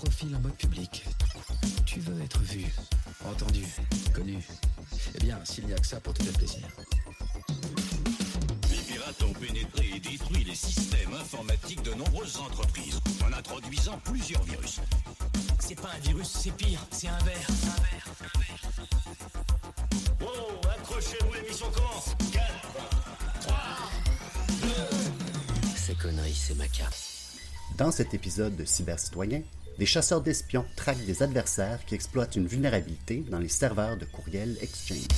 profil en mode public. Tu veux être vu, entendu, connu. Eh bien, s'il n'y a que ça pour te faire plaisir. Les pirates ont pénétré et détruit les systèmes informatiques de nombreuses entreprises en introduisant plusieurs virus. C'est pas un virus, c'est pire, c'est un verre. Un verre, un verre. Wow, accrochez-vous, l'émission commence 4, 3, 2... Ces conneries, c'est ma carte. Dans cet épisode de Cybercitoyen, des chasseurs d'espions traquent des adversaires qui exploitent une vulnérabilité dans les serveurs de courriel Exchange.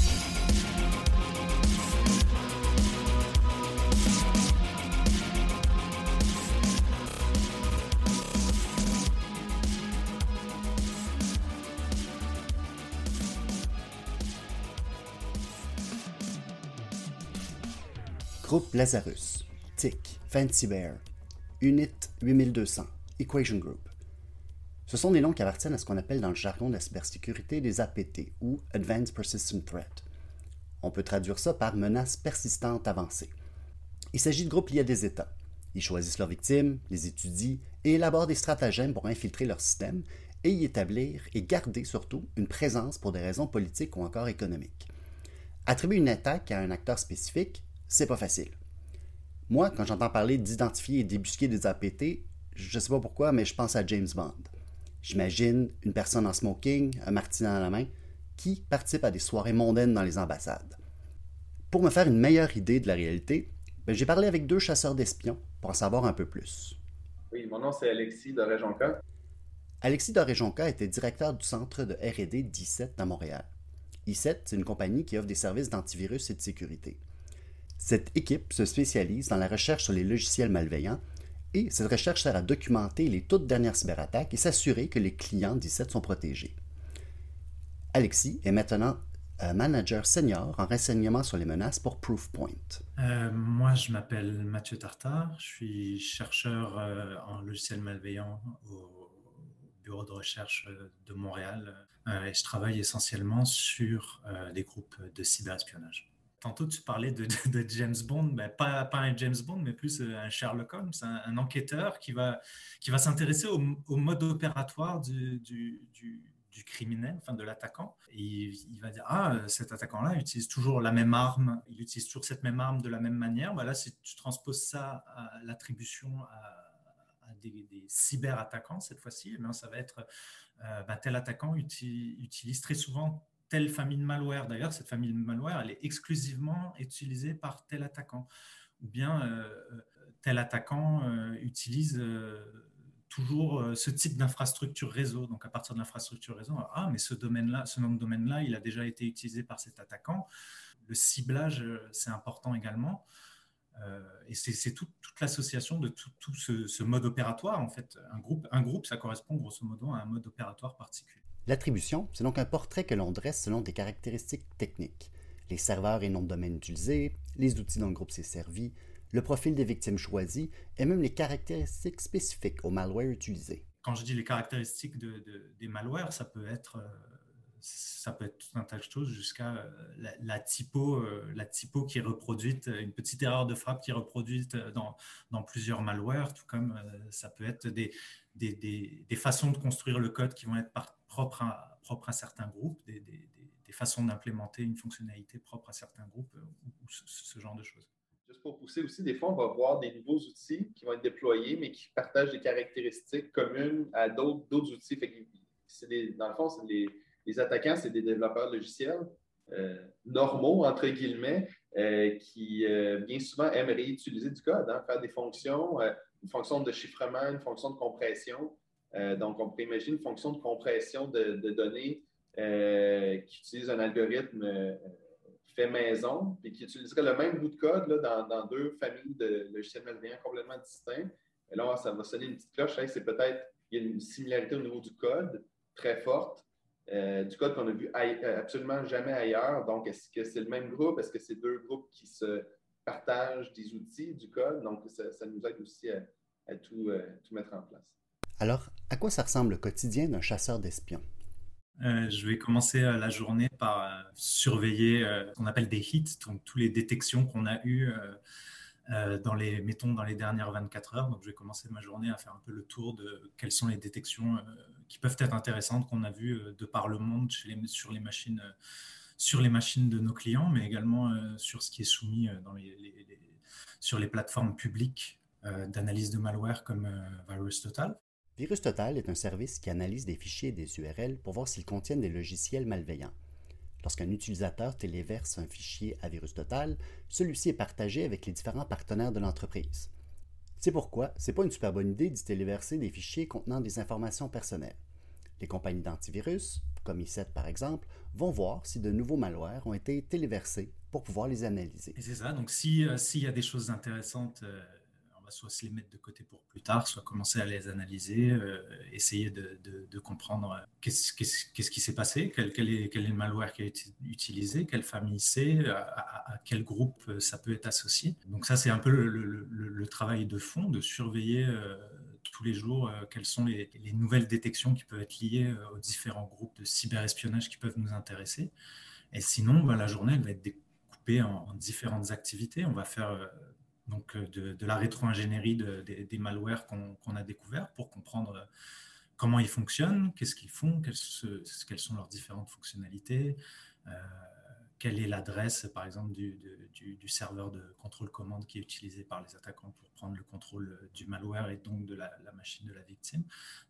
Groupe Lazarus, TIC, Fancy Bear, Unit 8200, Equation Group. Ce sont des noms qui appartiennent à ce qu'on appelle dans le jargon de la cybersécurité des APT ou Advanced Persistent Threat. On peut traduire ça par menace persistante avancée. Il s'agit de groupes liés à des États. Ils choisissent leurs victimes, les étudient et élaborent des stratagèmes pour infiltrer leur système et y établir et garder surtout une présence pour des raisons politiques ou encore économiques. Attribuer une attaque à un acteur spécifique, c'est pas facile. Moi, quand j'entends parler d'identifier et débusquer des APT, je sais pas pourquoi, mais je pense à James Bond. J'imagine une personne en smoking, un martini dans la main, qui participe à des soirées mondaines dans les ambassades. Pour me faire une meilleure idée de la réalité, ben, j'ai parlé avec deux chasseurs d'espions pour en savoir un peu plus. Oui, mon nom c'est Alexis Doréjonka. Alexis Doréjonka était directeur du centre de RD d'I7 à Montréal. I7, c'est une compagnie qui offre des services d'antivirus et de sécurité. Cette équipe se spécialise dans la recherche sur les logiciels malveillants et cette recherche sert à documenter les toutes dernières cyberattaques et s'assurer que les clients d'I7 sont protégés. Alexis est maintenant euh, manager senior en renseignement sur les menaces pour Proofpoint. Euh, moi, je m'appelle Mathieu Tartard, je suis chercheur euh, en logiciels malveillants au bureau de recherche de Montréal et je travaille essentiellement sur des groupes de cyberespionnage tantôt tu parlais de, James Bond, pas, un James Bond, mais plus euh, un Sherlock Holmes, un, enquêteur qui va, qui va s'intéresser au, mode opératoire du, criminel, enfin de l'attaquant. Et il, va dire, ah, cet attaquant-là utilise toujours la même arme, il utilise toujours cette même arme de la même manière. Ben là, si tu transposes ça à l'attribution à, des, des cyber-attaquants, cette fois-ci, eh ça va être, euh, ben, tel attaquant utilise très souvent telle famille de malware. D'ailleurs, cette famille de malware, elle est exclusivement utilisée par tel attaquant. Ou bien euh, euh, tel attaquant euh, utilise toujours ce type d'infrastructure réseau. Donc, à partir de l'infrastructure réseau, ah, mais ce domaine-là, ce nom de domaine-là, il a déjà été utilisé par cet attaquant. Le ciblage, c'est important également. et c'est toute l'association de tout, ce, ce, mode opératoire. En fait, un groupe, un groupe, ça correspond grosso modo à un mode opératoire particulier. L'attribution, c'est donc un portrait que l'on dresse selon des caractéristiques techniques. Les serveurs et noms de domaine utilisés, les outils dont le groupe s'est servi, le profil des victimes choisies et même les caractéristiques spécifiques au malware utilisé. Quand je dis les caractéristiques des malwares, ça peut être euh, ça peut être tout un tas de choses jusqu'à euh, la, typo, euh, la typo qui est reproduite, une petite erreur de frappe qui est reproduite dans, plusieurs malwares, tout comme ça peut être des, des, des, façons de construire le code qui vont être par, propre à certains groupes, des, façons d'implémenter une fonctionnalité propre à certains groupes euh, ou, ce, genre de choses. Juste pour pousser aussi, des fois, on va voir des nouveaux outils qui vont être déployés, mais qui partagent des caractéristiques communes à d'autres outils. Dans le fond, les, les, attaquants, c'est des développeurs logiciels euh, normaux, entre guillemets, euh, qui bien souvent aimeraient utiliser du code, hein, faire des fonctions, une fonction de chiffrement, une fonction de compression. Euh, donc, on peut imaginer une fonction de compression de, données euh, qui utilise un algorithme euh, fait maison, et qui utiliserait le même bout de code dans, deux familles de logiciels malveillants complètement distincts. Et là, ça va sonner une petite cloche. c'est peut-être, il y a une similarité au niveau du code très forte, du code qu'on a vu absolument jamais ailleurs. Donc, est-ce que c'est le même groupe? Est-ce que c'est deux groupes qui se partagent des outils du code? Donc, ça, nous aide aussi à, tout mettre en place. Alors, à quoi ça ressemble le quotidien d'un chasseur d'espions? Euh, je vais commencer euh, la journée par euh, surveiller ce qu'on appelle des hits, donc toutes les détections qu'on a eues dans les, mettons, dans les dernières 24 heures. Donc, je vais commencer ma journée à faire un peu le tour de quelles sont les détections qui peuvent être intéressantes qu'on a vues de par le monde sur, les machines, sur les machines de nos clients, mais également sur ce qui est soumis sur les plateformes publiques d'analyse de malware comme VirusTotal. VirusTotal est un service qui analyse des fichiers et des URL pour voir s'ils contiennent des logiciels malveillants. Lorsqu'un utilisateur téléverse un fichier à VirusTotal, celui-ci est partagé avec les différents partenaires de l'entreprise. C'est pourquoi ce n'est pas une super bonne idée d'y téléverser des fichiers contenant des informations personnelles. Les compagnies d'antivirus, comme i7 par exemple, vont voir si de nouveaux malwares ont été téléversés pour pouvoir les analyser. c'est ça, donc euh, s'il y a des choses intéressantes, euh, soit se les mettre de côté pour plus tard, soit commencer à les analyser, euh, essayer de, comprendre euh, qu'est-ce, qui s'est passé, quel, est, le malware qui a été utilisé, quelle famille c'est, à, quel groupe euh, ça peut être associé. Donc ça, c'est un peu le, travail de fond, de surveiller tous les jours quelles sont les, nouvelles détections qui peuvent être liées aux différents groupes de cyberespionnage qui peuvent nous intéresser. Et sinon, ben, la journée, elle va être découpée en différentes activités. On va faire donc euh, de, la rétro-ingénierie des malwares qu'on a découverts pour comprendre euh, comment ils fonctionnent, qu'est-ce qu'ils font, quelles, sont leurs différentes fonctionnalités, euh, quelle est l'adresse, par exemple, du, serveur de contrôle-commande qui est utilisé par les attaquants pour prendre le contrôle du malware et donc de la, machine de la victime.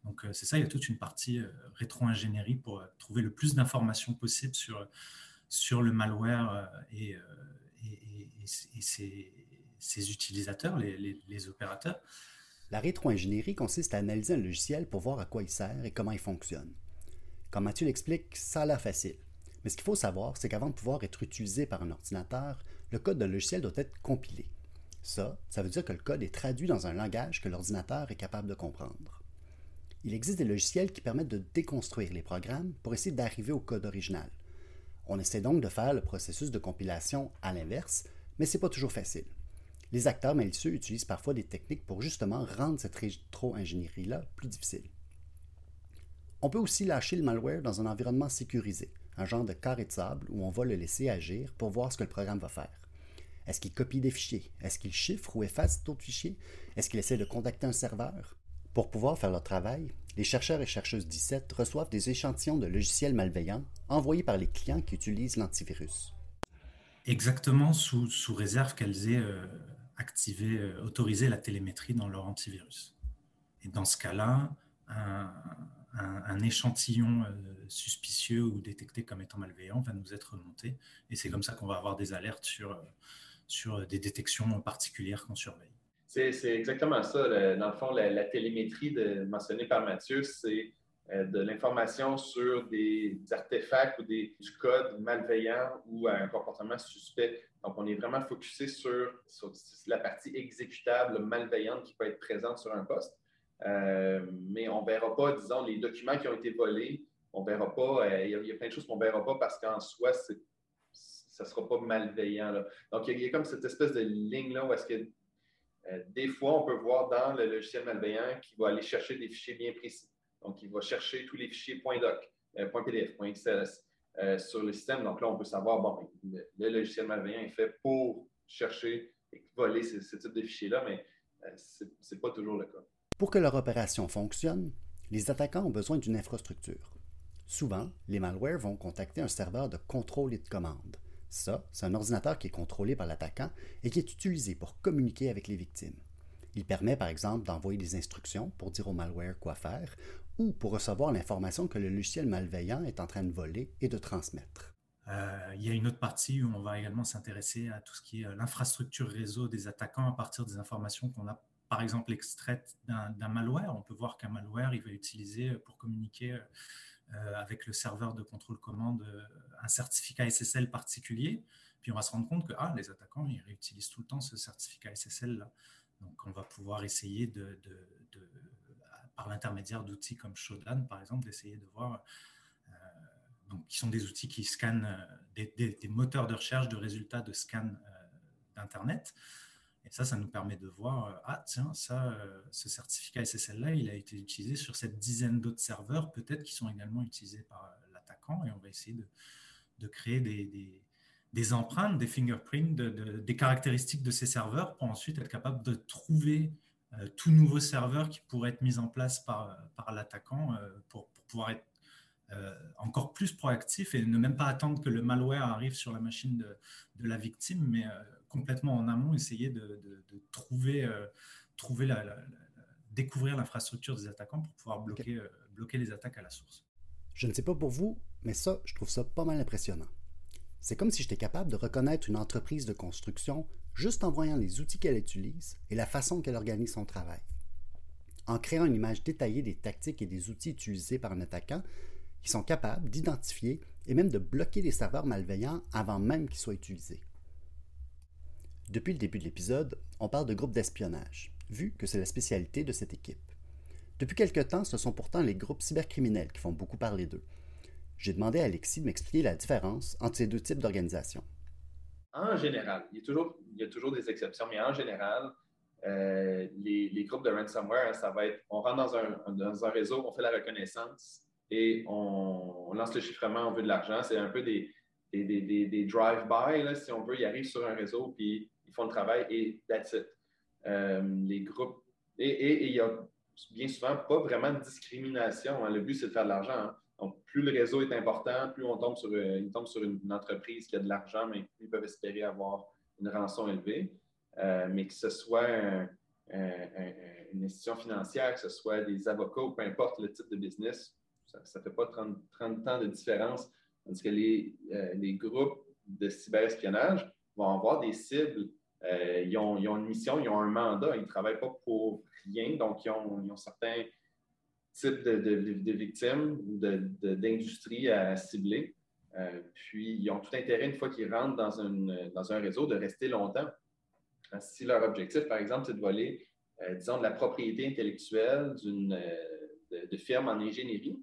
Donc, c'est ça, il y a toute une partie rétro-ingénierie pour trouver le plus d'informations possible sur, sur le malware et, et, utilisateurs, les, opérateurs? La rétro-ingénierie consiste à analyser un logiciel pour voir à quoi il sert et comment il fonctionne. Comme Mathieu l'explique, ça a l'air facile. Mais ce qu'il faut savoir, c'est qu'avant de pouvoir être utilisé par un ordinateur, le code de logiciel doit être compilé. Ça, ça veut dire que le code est traduit dans un langage que l'ordinateur est capable de comprendre. Il existe des logiciels qui permettent de déconstruire les programmes pour essayer d'arriver au code original. On essaie donc de faire le processus de compilation à l'inverse, mais ce n'est pas toujours facile. Les acteurs malicieux utilisent parfois des techniques pour justement rendre cette rétro-ingénierie-là plus difficile. On peut aussi lâcher le malware dans un environnement sécurisé, un genre de carré de sable où on va le laisser agir pour voir ce que le programme va faire. Est-ce qu'il copie des fichiers? Est-ce qu'il chiffre ou efface d'autres fichiers? Est-ce qu'il essaie de contacter un serveur? Pour pouvoir faire leur travail, les chercheurs et chercheuses 17 reçoivent des échantillons de logiciels malveillants envoyés par les clients qui utilisent l'antivirus. Exactement sous, réserve qu'elles aient euh, activer, euh, autoriser la télémétrie dans leur antivirus. Et dans ce cas-là, un, échantillon euh, suspicieux ou détecté comme étant malveillant va nous être remonté. Et c'est comme ça qu'on va avoir des alertes sur, euh, sur des détections particulières qu'on surveille. C'est exactement ça. Dans le fond, la, télémétrie mentionnée par Mathieu, c'est de l'information sur des, artefacts ou des, du code malveillant ou un comportement suspect donc, on est vraiment focusé sur, la partie exécutable malveillante qui peut être présente sur un poste. Euh, mais on ne verra pas, disons, les documents qui ont été volés, on ne verra pas, euh, il y, a plein de choses qu'on ne verra pas parce qu'en soi, ça ne sera pas malveillant. Donc, il y, a, comme cette espèce de ligne-là où est-ce que euh, des fois, on peut voir dans le logiciel malveillant qu'il va aller chercher des fichiers bien précis. Donc, il va chercher tous les fichiers .doc, .pdf, .xls. Euh, sur le système. Donc là, on peut savoir, bon, ben, le, logiciel malveillant est fait pour chercher et voler ce, type de fichiers-là, mais euh, ce n'est pas toujours le cas. Pour que leur opération fonctionne, les attaquants ont besoin d'une infrastructure. Souvent, les malwares vont contacter un serveur de contrôle et de commande. Ça, c'est un ordinateur qui est contrôlé par l'attaquant et qui est utilisé pour communiquer avec les victimes. Il permet par exemple d'envoyer des instructions pour dire au malware quoi faire ou pour recevoir l'information que le logiciel malveillant est en train de voler et de transmettre. Euh, il y a une autre partie où on va également s'intéresser à tout ce qui est euh, l'infrastructure réseau des attaquants à partir des informations qu'on a par exemple extraites d'un malware. On peut voir qu'un malware, il va utiliser euh, pour communiquer avec le serveur de contrôle commande un certificat SSL particulier. Puis on va se rendre compte que ah, les attaquants, ils réutilisent tout le temps ce certificat SSL-là. Donc on va pouvoir essayer de par l'intermédiaire d'outils comme Shodan, par exemple, d'essayer de voir, euh, donc, qui sont des outils qui scannent euh, des, moteurs de recherche de résultats de scan euh, d'Internet. Et ça, ça nous permet de voir, ah tiens, ça, ce certificat SSL-là, il a été utilisé sur cette dizaine d'autres serveurs, peut-être qui sont également utilisés par l'attaquant, et on va essayer de, de créer des, des empreintes, des fingerprints, des caractéristiques de ces serveurs pour ensuite être capable de trouver tout nouveau serveur qui pourrait être mis en place par, par l'attaquant pour, pour, pouvoir être encore plus proactif et ne même pas attendre que le malware arrive sur la machine de, de la victime, mais complètement en amont, essayer de, trouver, trouver la, découvrir l'infrastructure des attaquants pour pouvoir bloquer, euh, bloquer les attaques à la source. Je ne sais pas pour vous, mais ça, je trouve ça pas mal impressionnant. C'est comme si j'étais capable de reconnaître une entreprise de construction juste en voyant les outils qu'elle utilise et la façon qu'elle organise son travail. En créant une image détaillée des tactiques et des outils utilisés par un attaquant, ils sont capables d'identifier et même de bloquer les serveurs malveillants avant même qu'ils soient utilisés. Depuis le début de l'épisode, on parle de groupes d'espionnage vu que c'est la spécialité de cette équipe. Depuis quelque temps, ce sont pourtant les groupes cybercriminels qui font beaucoup parler d'eux. J'ai demandé à Alexis de m'expliquer la différence entre ces deux types d'organisations. En général, il y, a toujours, des exceptions, mais en général, euh, les, groupes de ransomware, ça va être, on rentre dans un, réseau, on fait la reconnaissance et on, lance le chiffrement, on veut de l'argent. C'est un peu des drive-by, si on veut. Ils arrivent sur un réseau, puis ils font le travail et that's it. Euh, les groupes. Et il y a bien souvent pas vraiment de discrimination. Hein. Le but, c'est de faire de l'argent. Hein. Donc, plus le réseau est important, plus on tombe sur, euh, une, entreprise qui a de l'argent, mais ils peuvent espérer avoir une rançon élevée. Euh, mais que ce soit une institution financière, que ce soit des avocats ou peu importe le type de business, ça ne fait pas 30, 30, ans de différence. Tandis que les, les groupes de cyberespionnage vont avoir des cibles euh, ils, ont, une mission, ils ont un mandat, ils ne travaillent pas pour rien, donc ils ont, certains types de, victimes ou d'industries à cibler. Euh, puis, ils ont tout intérêt, une fois qu'ils rentrent dans, un réseau, de rester longtemps. Euh, si leur objectif, par exemple, c'est de voler, disons, de la propriété intellectuelle d'une de, firme en ingénierie,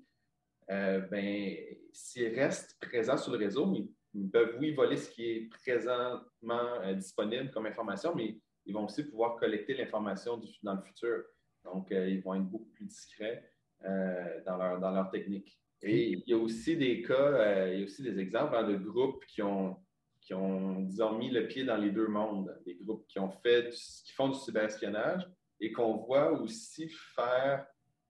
ben, s'ils restent présents sur le réseau, ils peuvent, oui, voler ce qui est présentement euh, disponible comme information, mais ils vont aussi pouvoir collecter l'information dans le futur. Donc, euh, ils vont être beaucoup plus discrets euh, dans, leur, dans leur technique. Et il y a aussi des cas, il y a aussi des exemples hein, de groupes qui ont, qui ont, disons, mis le pied dans les deux mondes. Des groupes qui ont fait, qui font du cyberespionnage et qu'on voit aussi faire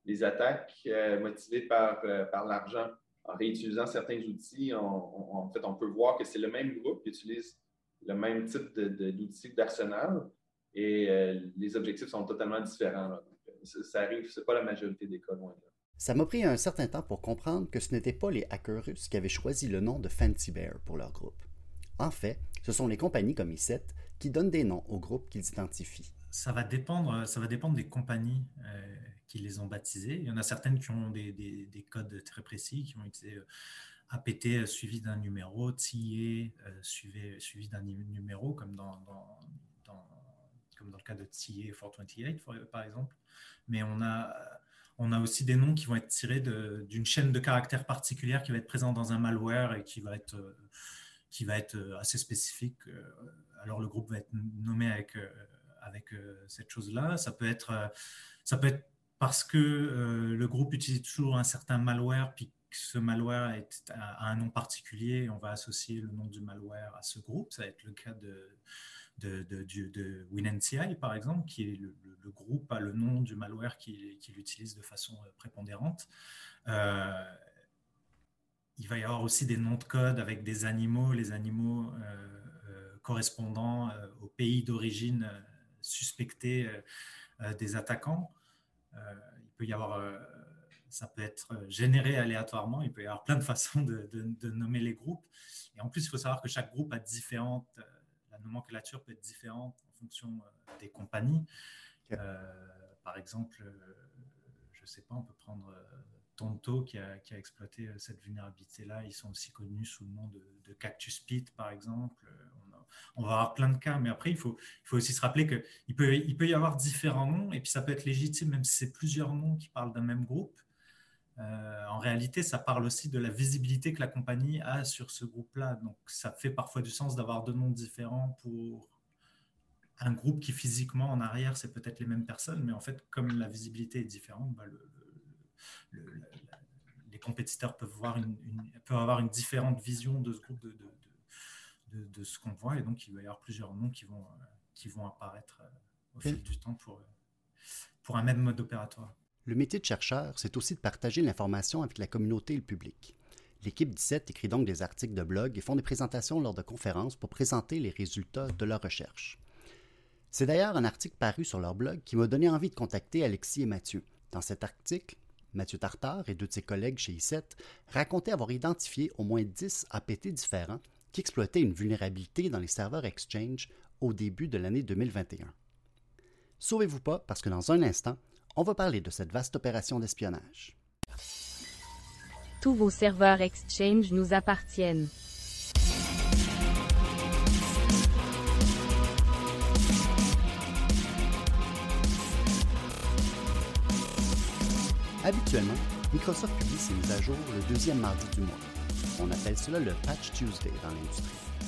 des attaques motivées par, par l'argent en réutilisant certains outils, on, en fait, on peut voir que c'est le même groupe qui utilise le même type d'outils d'arsenal et euh, les objectifs sont totalement différents. Ça, arrive, ce n'est pas la majorité des cas, loin Ça m'a pris un certain temps pour comprendre que ce n'étaient pas les hackers russes qui avaient choisi le nom de Fancy Bear pour leur groupe. En fait, ce sont les compagnies comme ICET qui donnent des noms aux groupes qu'ils identifient. Ça va dépendre, ça va dépendre des compagnies. Euh, qui les ont baptisés. Il y en a certaines qui ont des, des, codes très précis, qui ont été euh, APT euh, suivi d'un numéro, TIE euh, suivi, suivi d'un numéro, comme dans, dans, comme dans le cas de TIE 428, par exemple. Mais on a, on a aussi des noms qui vont être tirés d'une chaîne de caractères particulière qui va être présente dans un malware et qui va être, qui va être assez spécifique. Alors le groupe va être nommé avec, avec cette chose-là. Ça peut être, ça peut être parce que euh, le groupe utilise toujours un certain malware, puis que ce malware a, un nom particulier, on va associer le nom du malware à ce groupe. Ça va être le cas de, de, de, de WinNCI, par exemple, qui est le, groupe a le nom du malware qu'il utilise de façon euh, prépondérante. Euh, il va y avoir aussi des noms de code avec des animaux, les animaux correspondant au pays d'origine suspecté des attaquants. Euh, il peut y avoir, euh, ça peut être généré aléatoirement, il peut y avoir plein de façons de, nommer les groupes. Et en plus, il faut savoir que chaque groupe a différentes, euh, la nomenclature peut être différente en fonction des compagnies. par exemple, je ne sais pas, on peut prendre Tonto qui a, qui a exploité cette vulnérabilité-là. Ils sont aussi connus sous le nom de, de Cactus Pit, par exemple on va avoir plein de cas, mais après, il faut, il faut aussi se rappeler qu'il peut, il peut y avoir différents noms, et puis ça peut être légitime, même si c'est plusieurs noms qui parlent d'un même groupe. Euh, en réalité, ça parle aussi de la visibilité que la compagnie a sur ce groupe-là. Donc, ça fait parfois du sens d'avoir deux noms différents pour un groupe qui physiquement en arrière, c'est peut-être les mêmes personnes, mais en fait, comme la visibilité est différente, bah, les compétiteurs peuvent, voir une, peuvent avoir une différente vision de ce groupe de, de, ce qu'on voit. Et donc, il va y avoir plusieurs noms qui vont, qui vont apparaître au fil du temps pour, pour un même mode opératoire. Le métier de chercheur, c'est aussi de partager l'information avec la communauté et le public. L'équipe 17 écrit donc des articles de blog et font des présentations lors de conférences pour présenter les résultats de leurs recherches. C'est d'ailleurs un article paru sur leur blog qui m'a donné envie de contacter Alexis et Mathieu. Dans cet article, Mathieu Tartare et deux de ses collègues chez I7 racontaient avoir identifié au moins 10 APT différents qui exploitaient une vulnérabilité dans les serveurs Exchange au début de l'année 2021. Sauvez-vous pas parce que dans un instant, on va parler de cette vaste opération d'espionnage. Tous vos serveurs Exchange nous appartiennent. Habituellement, Microsoft publie ses mises à jour le deuxième mardi du mois. On appelle cela le Patch Tuesday dans l'industrie.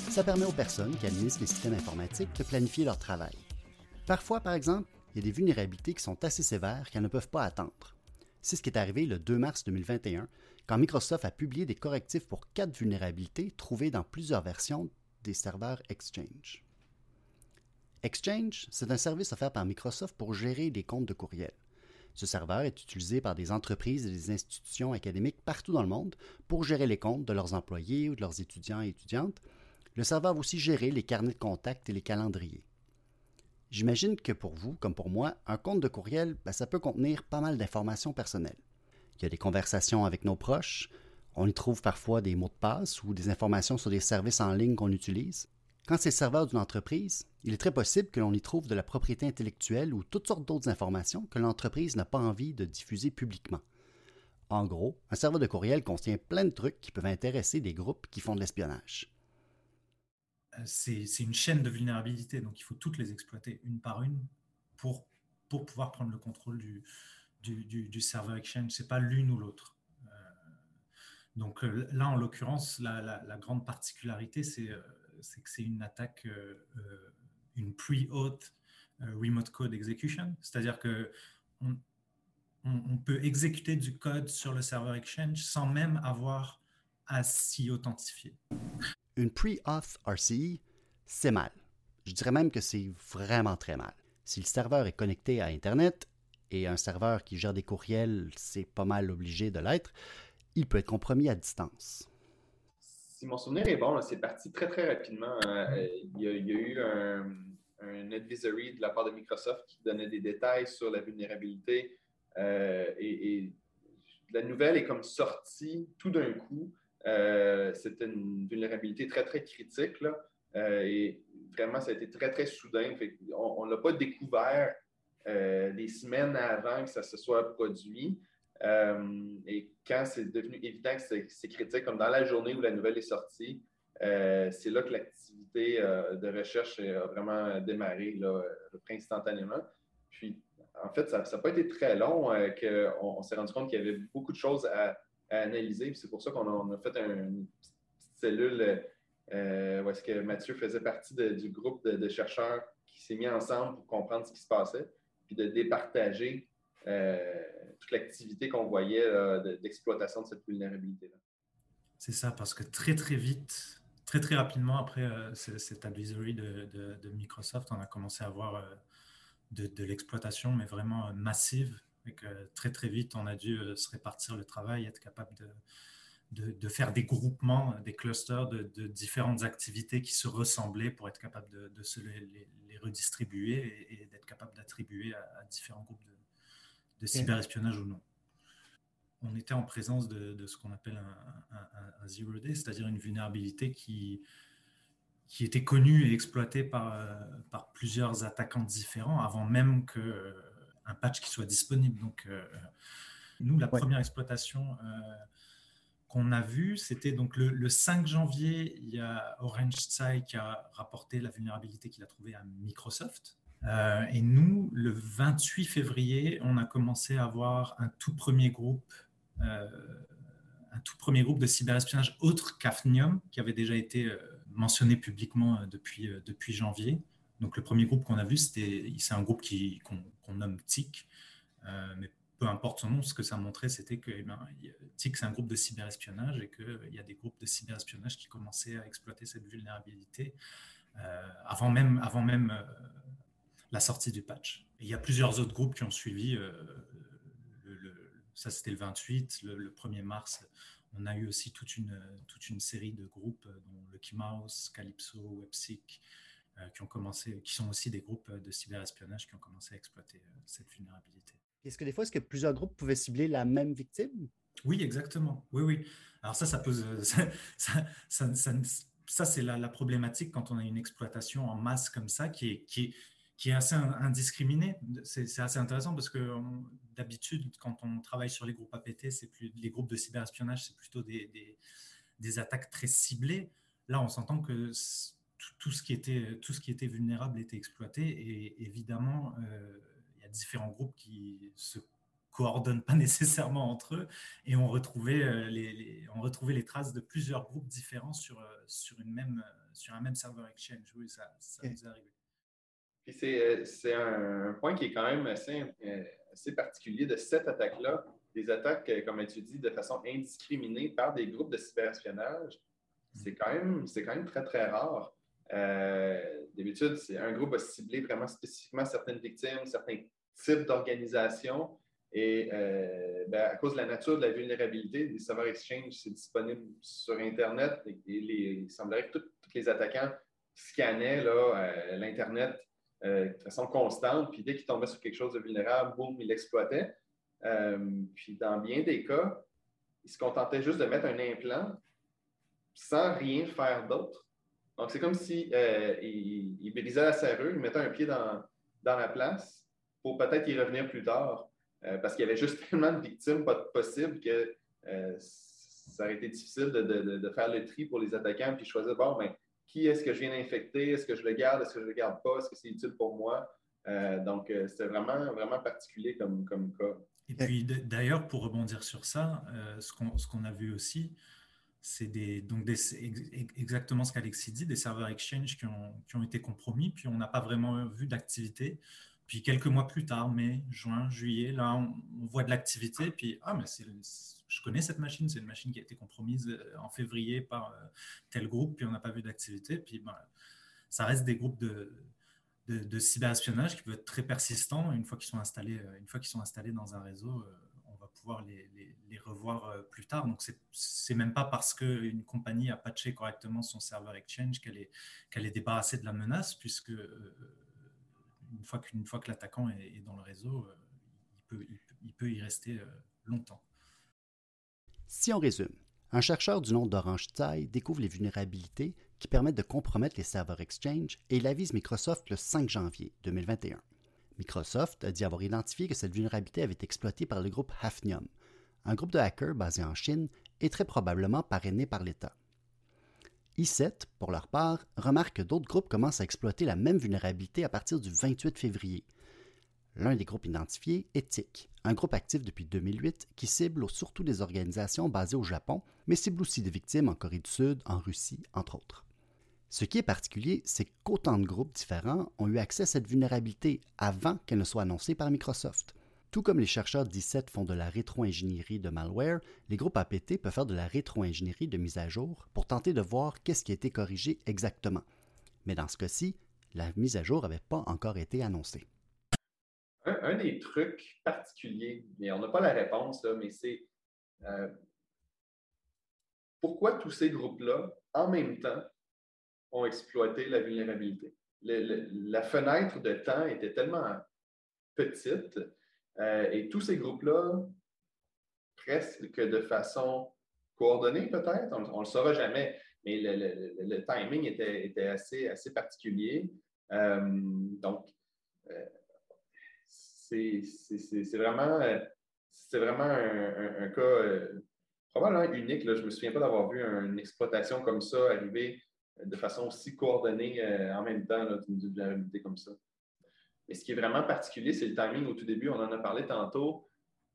Ça permet aux personnes qui administrent les systèmes informatiques de planifier leur travail. Parfois, par exemple, il y a des vulnérabilités qui sont assez sévères qu'elles ne peuvent pas attendre. C'est ce qui est arrivé le 2 mars 2021 quand Microsoft a publié des correctifs pour quatre vulnérabilités trouvées dans plusieurs versions des serveurs Exchange. Exchange, c'est un service offert par Microsoft pour gérer des comptes de courriel. Ce serveur est utilisé par des entreprises et des institutions académiques partout dans le monde pour gérer les comptes de leurs employés ou de leurs étudiants et étudiantes. Le serveur va aussi gérer les carnets de contacts et les calendriers. J'imagine que pour vous, comme pour moi, un compte de courriel, ben, ça peut contenir pas mal d'informations personnelles. Il y a des conversations avec nos proches, on y trouve parfois des mots de passe ou des informations sur des services en ligne qu'on utilise. Quand c'est le serveur d'une entreprise, il est très possible que l'on y trouve de la propriété intellectuelle ou toutes sortes d'autres informations que l'entreprise n'a pas envie de diffuser publiquement. En gros, un serveur de courriel contient plein de trucs qui peuvent intéresser des groupes qui font de l'espionnage. Euh, c'est une chaîne de vulnérabilité, donc il faut toutes les exploiter une par une pour, pour pouvoir prendre le contrôle du, du, serveur Exchange. Ce n'est pas l'une ou l'autre. Euh, donc euh, là, en l'occurrence, la, grande particularité, c'est que c'est une attaque, une pre-auth remote code execution, c'est-à-dire que on, on, peut exécuter du code sur le serveur Exchange sans même avoir à s'y authentifier une pre-auth RCE, c'est mal. Je dirais même que c'est vraiment très mal. Si le serveur est connecté à Internet, et un serveur qui gère des courriels, c'est pas mal obligé de l'être, il peut être compromis à distance. Si mon souvenir est bon, c'est parti très très rapidement. Euh, il, y a, eu un, advisory de la part de Microsoft qui donnait des détails sur la vulnérabilité euh, et, la nouvelle est comme sortie tout d'un coup. Euh, c'était une vulnérabilité très, très critique. Euh, et vraiment, ça a été très, très soudain. on ne l'a pas découvert euh, des semaines avant que ça se soit produit. et quand c'est devenu évident que c'est critique, comme dans la journée où la nouvelle est sortie, c'est là que l'activité de recherche a vraiment démarré là, instantanément. Puis, en fait, ça n'a pas été très long qu'on s'est rendu compte qu'il y avait beaucoup de choses à, à analyser. C'est pour ça qu'on a, fait une petite cellule euh, où est-ce que Mathieu faisait partie du groupe de, chercheurs qui s'est mis ensemble pour comprendre ce qui se passait, puis de départager euh, toute l'activité qu'on voyait d'exploitation de cette vulnérabilité-là. C'est ça, parce que très très vite, très très rapidement après euh, cet advisory de, Microsoft, on a commencé à avoir de l'exploitation, mais vraiment massive et que très très vite, on a dû euh, se répartir le travail, être capable de, de, faire des groupements, des clusters de, différentes activités qui se ressemblaient pour être capable de, se les, redistribuer et, d'être capable d'attribuer à, différents groupes de, cyberespionnage ou non. On était en présence de, ce qu'on appelle un, zero day, c'est-à-dire une vulnérabilité qui, qui était connue et exploitée par, euh, par plusieurs attaquants différents avant même que un patch qui soit disponible. Donc, euh, nous, la première exploitation euh, qu'on a vue, c'était donc le, 5 janvier, il y a Orange Tsai qui a rapporté la vulnérabilité qu'il a trouvée à Microsoft. Euh, et nous, le 28 février, on a commencé à avoir un tout premier groupe, un tout premier groupe de cyberespionnage autre qu'Afnium, qui avait déjà été mentionné publiquement depuis, depuis janvier. Donc le premier groupe qu'on a vu, c'était c'est un groupe qu'on nomme TIC, euh, mais peu importe son nom, ce que ça montrait, c'était que eh ben, TIC, c'est un groupe de cyberespionnage et qu'il y a des groupes de cyberespionnage qui commençaient à exploiter cette vulnérabilité avant même, avant même la sortie du patch. il y a plusieurs autres groupes qui ont suivi. ça, c'était le 28. Le, 1er mars, on a eu aussi toute une, toute une série de groupes, dont Lucky Mouse, Calypso, WebSeek, euh, qui ont commencé, qui sont aussi des groupes de cyberespionnage qui ont commencé à exploiter euh, cette vulnérabilité. Est-ce que des fois, est-ce que plusieurs groupes pouvaient cibler la même victime? Oui, exactement. Oui, oui. Alors ça, ça pose, ça, ça, ça, c'est la, la, problématique quand on a une exploitation en masse comme ça qui est, qui est, qui est assez indiscriminée. C'est assez intéressant parce que d'habitude, quand on travaille sur les groupes APT, c'est plus les groupes de cyberespionnage, c'est plutôt des, des, des, attaques très ciblées. Là, on s'entend que tout, ce qui était, tout ce qui était vulnérable était exploité. Et évidemment, euh, il y a différents groupes qui se coordonnent pas nécessairement entre eux et on retrouvait euh, les, on retrouvait les traces de plusieurs groupes différents sur, euh, sur, une même, sur un même serveur Exchange. Oui, ça, ça nous est arrivé. Puis c'est un point qui est quand même assez, assez particulier de cette attaque-là. Des attaques, comme tu dis, de façon indiscriminée par des groupes de cyberespionnage, c'est quand, même, quand même très, très rare. Euh, d'habitude, c'est un groupe va cibler vraiment spécifiquement certaines victimes, certains types d'organisations. Et euh, ben, à cause de la nature de la vulnérabilité, les serveurs Exchange, c'est disponible sur Internet. Et, il semblerait que tous les attaquants scannaient euh, l'Internet de façon constante. Puis dès qu'ils tombaient sur quelque chose de vulnérable, boum, ils l'exploitaient. puis dans bien des cas, ils se contentaient juste de mettre un implant sans rien faire d'autre. Donc, c'est comme si euh, il, brisait la serrure, il mettait un pied dans, dans la place pour peut-être y revenir plus tard, euh, parce qu'il y avait juste tellement de victimes pas possible que euh, ça aurait été difficile de, de, faire le tri pour les attaquants puis choisir bon, ben, qui est-ce que je viens d'infecter, est-ce que je le garde, est-ce que je le garde pas, est-ce que c'est utile pour moi? donc, c'était vraiment, vraiment particulier comme, comme cas. Et puis, d'ailleurs, pour rebondir sur ça, ce qu'on a vu aussi, c'est donc exactement ce qu'Alexis dit, des serveurs Exchange qui ont, été compromis, puis on n'a pas vraiment vu d'activité. Puis quelques mois plus tard, mai, juin, juillet, là, on, voit de l'activité, puis ah, mais je connais cette machine, c'est une machine qui a été compromise euh, en février par euh, tel groupe, puis on n'a pas vu d'activité. Puis ben, ça reste des groupes de, de, de cyberespionnage qui peuvent être très persistants une fois qu'ils sont installés, euh, une fois qu'ils sont installés dans un réseau pouvoir les, revoir euh, plus tard. Donc, c'est même pas parce qu'une compagnie a patché correctement son serveur Exchange qu'elle est, qu'elle est débarrassée de la menace, puisque euh, une fois, qu'une fois que l'attaquant est, dans le réseau, euh, il, peut, il, peut, y rester longtemps. Si on résume, un chercheur du nom d'Orange Tsai découvre les vulnérabilités qui permettent de compromettre les serveurs Exchange et il avise Microsoft le 5 janvier 2021. Microsoft a dit avoir identifié que cette vulnérabilité avait été exploitée par le groupe Hafnium, un groupe de hackers basé en Chine et très probablement parrainé par l'État. I7, pour leur part, remarque que d'autres groupes commencent à exploiter la même vulnérabilité à partir du 28 février. L'un des groupes identifiés est TIC, un groupe actif depuis 2008 qui cible surtout des organisations basées au Japon, mais cible aussi des victimes en Corée du Sud, en Russie, entre autres. Ce qui est particulier, c'est qu'autant de groupes différents ont eu accès à cette vulnérabilité avant qu'elle ne soit annoncée par Microsoft. Tout comme les chercheurs 17 font de la rétro-ingénierie de malware, les groupes APT peuvent faire de la rétro-ingénierie de mise à jour pour tenter de voir qu'est-ce qui a été corrigé exactement. Mais dans ce cas-ci, la mise à jour n'avait pas encore été annoncée. Un, des trucs particuliers, mais on n'a pas la réponse, mais c'est euh, pourquoi tous ces groupes-là, en même temps, ont exploité la vulnérabilité. la fenêtre de temps était tellement petite euh, et tous ces groupes-là, presque de façon coordonnée peut-être, on ne le saura jamais, mais le, timing était, assez, particulier. Euh, donc, euh, c'est vraiment, un, cas probablement unique. Je ne me souviens pas d'avoir vu une exploitation comme ça arriver de façon aussi coordonnée euh, en même temps d'une vulnérabilité comme ça. Mais ce qui est vraiment particulier, c'est le timing au tout début. On en a parlé tantôt.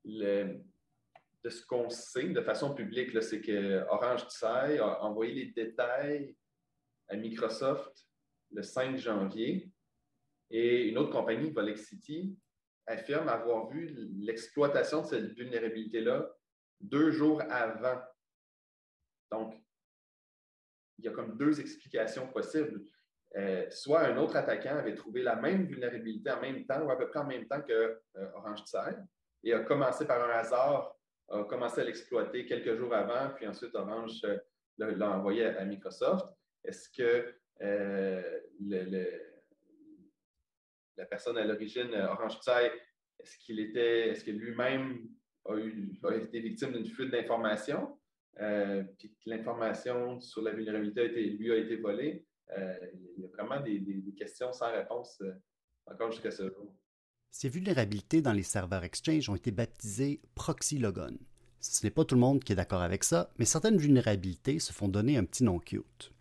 de ce qu'on sait de façon publique, c'est que Orange Tsai a envoyé les détails à Microsoft le 5 janvier et une autre compagnie, Volexity, affirme avoir vu l'exploitation de cette vulnérabilité-là deux jours avant. Donc, il y a comme deux explications possibles. Euh, soit un autre attaquant avait trouvé la même vulnérabilité en même temps ou à peu près en même temps que euh, Orange Tsai et a commencé par un hasard, a commencé à l'exploiter quelques jours avant, puis ensuite Orange euh, l'a envoyé à, Microsoft. Est-ce que la personne à l'origine, Orange Tsai, est-ce qu'il était, est-ce que lui-même a, été victime d'une fuite d'informations? Puis que l'information sur la vulnérabilité a été, lui a été volée. Euh, il y a vraiment des, questions sans réponse euh, encore jusqu'à ce jour. Ces vulnérabilités dans les serveurs Exchange ont été baptisées proxy logon. Ce n'est pas tout le monde qui est d'accord avec ça, mais certaines vulnérabilités se font donner un petit nom cute.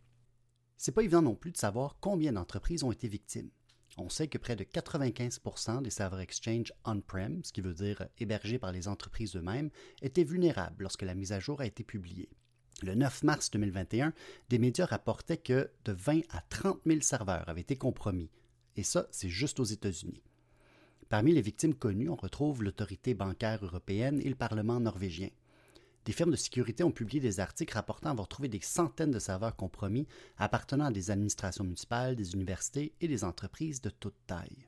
C'est pas évident non plus de savoir combien d'entreprises ont été victimes. On sait que près de 95% des serveurs Exchange on-prem, ce qui veut dire hébergés par les entreprises eux-mêmes, étaient vulnérables lorsque la mise à jour a été publiée. Le 9 mars 2021, des médias rapportaient que de 20 à 30 000 serveurs avaient été compromis. Et ça, c'est juste aux États-Unis. Parmi les victimes connues, on retrouve l'autorité bancaire européenne et le Parlement norvégien. Des firmes de sécurité ont publié des articles rapportant avoir trouvé des centaines de serveurs compromis appartenant à des administrations municipales, des universités et des entreprises de toute taille.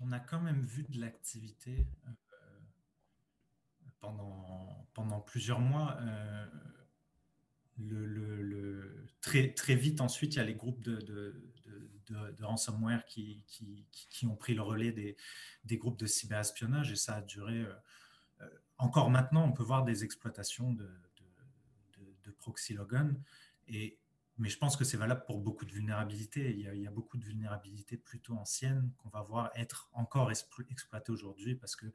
On a quand même vu de l'activité euh, pendant, pendant plusieurs mois. Euh, très, très vite ensuite, il y a les groupes de, ransomware qui, qui, qui, ont pris le relais des, des, groupes de cyberespionnage et ça a duré. Encore maintenant, on peut voir des exploitations de, de, proxy logon, et, mais je pense que c'est valable pour beaucoup de vulnérabilités. Il y, a, beaucoup de vulnérabilités plutôt anciennes qu'on va voir être encore exploitées aujourd'hui parce que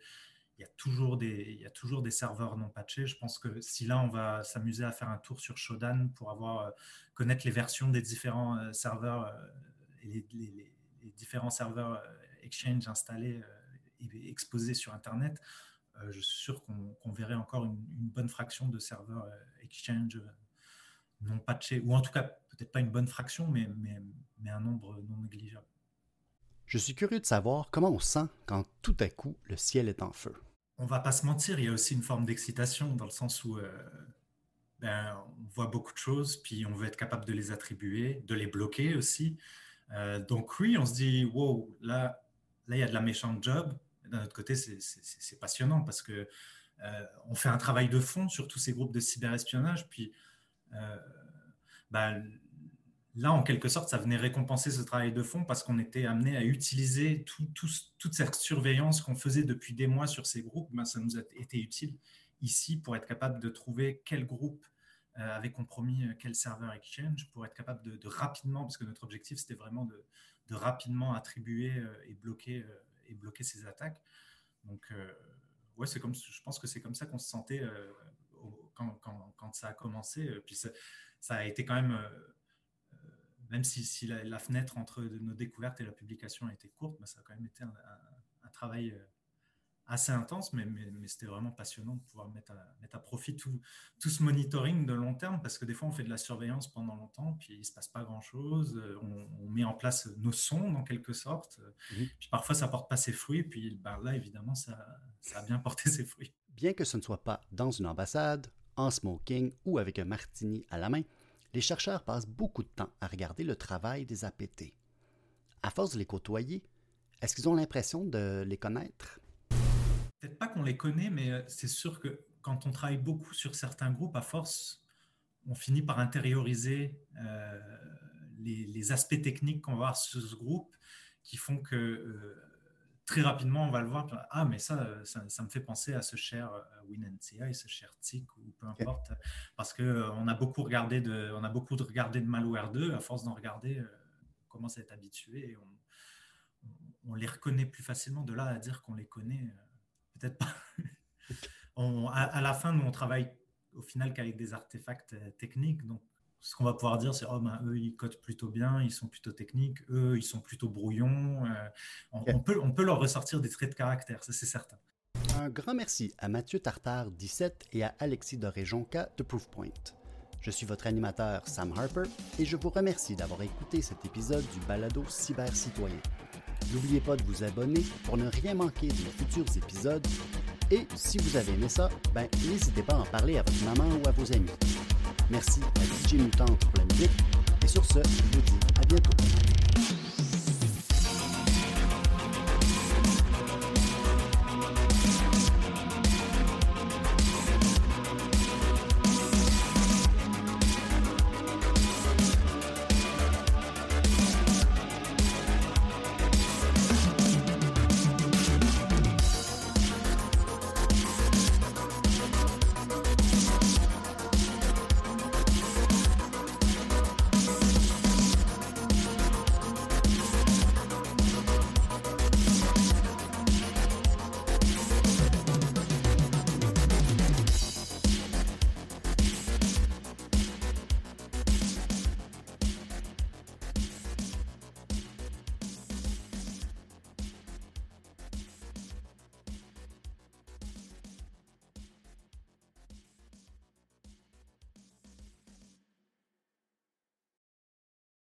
il y, a toujours des, serveurs non patchés. Je pense que si là, on va s'amuser à faire un tour sur Shodan pour avoir, euh, connaître les versions des différents euh, serveurs euh, et les, différents serveurs Exchange installés et exposés sur Internet, je suis sûr qu'on verrait encore une, bonne fraction de serveurs Exchange non patchés, ou en tout cas, peut-être pas une bonne fraction, mais, mais, mais un nombre non négligeable. Je suis curieux de savoir comment on sent quand tout à coup le ciel est en feu. On va pas se mentir, il y a aussi une forme d'excitation dans le sens où euh, ben, on voit beaucoup de choses, puis on veut être capable de les attribuer, de les bloquer aussi. Euh, donc oui, on se dit, wow, là, là, il y a de la méchante job. D'un autre côté, c'est passionnant parce que euh, on fait un travail de fond sur tous ces groupes de cyberespionnage, puis ben, là, en quelque sorte, ça venait récompenser ce travail de fond parce qu'on était amené à utiliser toute cette surveillance qu'on faisait depuis des mois sur ces groupes. Ben, ça nous a été utile ici pour être capable de trouver quel groupe euh, avait compromis euh, quel serveur Exchange, pour être capable de, rapidement, parce que notre objectif, c'était vraiment de, rapidement attribuer euh, et, bloquer, et bloquer ces attaques. Donc, ouais, c'est comme, je pense que c'est comme ça qu'on se sentait quand, quand, ça a commencé. Puis ça, a été quand même même si, la, fenêtre entre nos découvertes et la publication a été courte, bah, ça a quand même été un, travail euh, assez intense, mais, c'était vraiment passionnant de pouvoir mettre à, profit tout, ce monitoring de long terme, parce que des fois, on fait de la surveillance pendant longtemps, puis il ne se passe pas grand-chose, euh, on, met en place nos sons, en quelque sorte, mhm. puis parfois, ça ne porte pas ses fruits, puis bah, là, évidemment, ça, ça a bien porté ses fruits. Bien que ce ne soit pas dans une ambassade, en smoking ou avec un martini à la main, les chercheurs passent beaucoup de temps à regarder le travail des APT. À force de les côtoyer, est-ce qu'ils ont l'impression de les connaître? Peut-être pas qu'on les connaît, mais euh, c'est sûr que quand on travaille beaucoup sur certains groupes, à force, on finit par intérioriser euh, les, aspects techniques qu'on va voir sur ce groupe qui font que euh, très rapidement, on va le voir. Ah, mais ça, ça, me fait penser à ce cher WinNCI, ce cher TIC ou peu importe, parce que euh, on a beaucoup regardé de, on a beaucoup de regardé de malware 2. À force d'en regarder, on commence à être habitué et on, les reconnaît plus facilement. De là à dire qu'on les connaît, peut-être pas. à, la fin, nous, on travaille au final qu'avec des artefacts techniques, donc ce qu'on va pouvoir dire, c'est oh, ben, eux, ils codent plutôt bien, ils sont plutôt techniques, eux, ils sont plutôt brouillons. Euh, on, peut, on peut leur ressortir des traits de caractère, ça c'est certain. Un grand merci à Mathieu Tartare 17 et à Alexis Doré-Jonca de Proofpoint. Je suis votre animateur Sam Harper et je vous remercie d'avoir écouté cet épisode du Balado Cyber Citoyen. N'oubliez pas de vous abonner pour ne rien manquer de nos futurs épisodes. Et si vous avez aimé ça, ben, n'hésitez pas à en parler à votre maman ou à vos amis. Merci à DJ Mutante pour la musique. Et sur ce, je vous dis à bientôt.